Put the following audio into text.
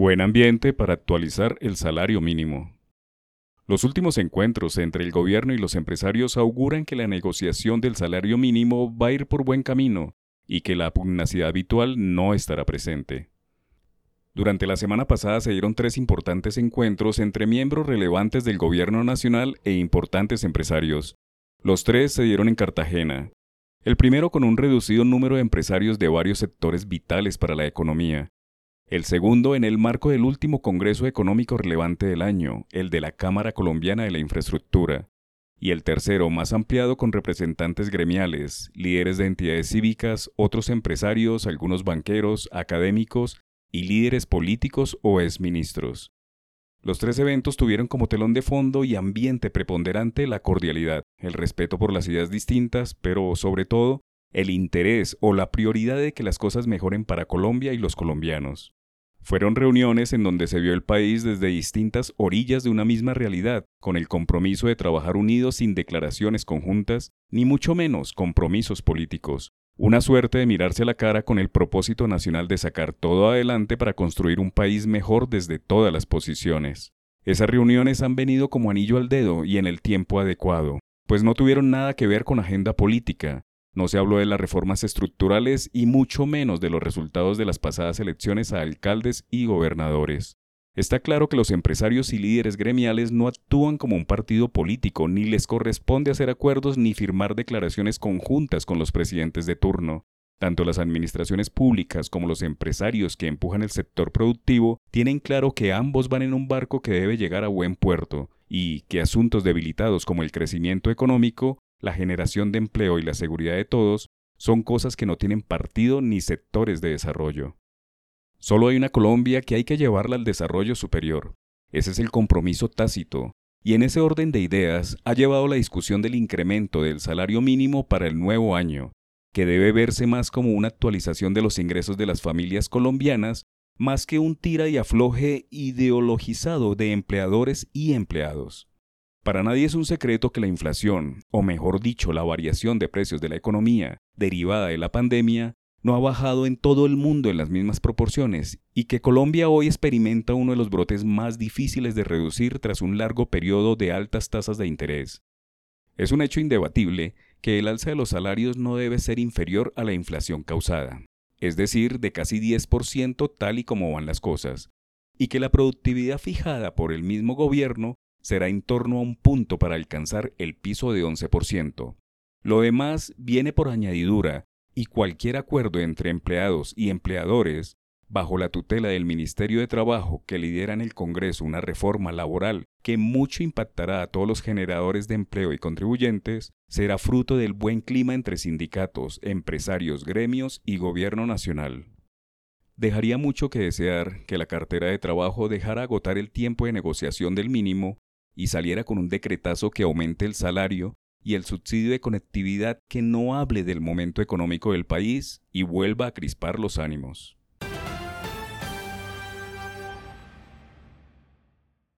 Buen ambiente para actualizar el salario mínimo. Los últimos encuentros entre el gobierno y los empresarios auguran que la negociación del salario mínimo va a ir por buen camino y que la pugnacidad habitual no estará presente. Durante la semana pasada se dieron tres importantes encuentros entre miembros relevantes del gobierno nacional e importantes empresarios. Los tres se dieron en Cartagena. El primero con un reducido número de empresarios de varios sectores vitales para la economía, el segundo en el marco del último Congreso Económico relevante del año, el de la Cámara Colombiana de la Infraestructura, y el tercero más ampliado con representantes gremiales, líderes de entidades cívicas, otros empresarios, algunos banqueros, académicos y líderes políticos o exministros. Los tres eventos tuvieron como telón de fondo y ambiente preponderante la cordialidad, el respeto por las ideas distintas, pero sobre todo el interés o la prioridad de que las cosas mejoren para Colombia y los colombianos. Fueron reuniones en donde se vio el país desde distintas orillas de una misma realidad, con el compromiso de trabajar unidos sin declaraciones conjuntas, ni mucho menos compromisos políticos. Una suerte de mirarse a la cara con el propósito nacional de sacar todo adelante para construir un país mejor desde todas las posiciones. Esas reuniones han venido como anillo al dedo y en el tiempo adecuado, pues no tuvieron nada que ver con agenda política, no se habló de las reformas estructurales y mucho menos de los resultados de las pasadas elecciones a alcaldes y gobernadores. Está claro que los empresarios y líderes gremiales no actúan como un partido político, ni les corresponde hacer acuerdos ni firmar declaraciones conjuntas con los presidentes de turno. Tanto las administraciones públicas como los empresarios que empujan el sector productivo tienen claro que ambos van en un barco que debe llegar a buen puerto, y que asuntos debilitados como el crecimiento económico la generación de empleo y la seguridad de todos son cosas que no tienen partido ni sectores de desarrollo. Solo hay una Colombia que hay que llevarla al desarrollo superior. Ese es el compromiso tácito, y en ese orden de ideas ha llevado la discusión del incremento del salario mínimo para el nuevo año, que debe verse más como una actualización de los ingresos de las familias colombianas, más que un tira y afloje ideologizado de empleadores y empleados. Para nadie es un secreto que la inflación, o mejor dicho, la variación de precios de la economía derivada de la pandemia, no ha bajado en todo el mundo en las mismas proporciones y que Colombia hoy experimenta uno de los brotes más difíciles de reducir tras un largo periodo de altas tasas de interés. Es un hecho indebatible que el alza de los salarios no debe ser inferior a la inflación causada, es decir, de casi 10% tal y como van las cosas, y que la productividad fijada por el mismo gobierno será en torno a un punto para alcanzar el piso de 11%. Lo demás viene por añadidura y cualquier acuerdo entre empleados y empleadores, bajo la tutela del Ministerio de Trabajo que lidera en el Congreso una reforma laboral que mucho impactará a todos los generadores de empleo y contribuyentes, será fruto del buen clima entre sindicatos, empresarios, gremios y gobierno nacional. Dejaría mucho que desear que la cartera de trabajo dejara agotar el tiempo de negociación del mínimo y saliera con un decretazo que aumente el salario y el subsidio de conectividad que no hable del momento económico del país y vuelva a crispar los ánimos.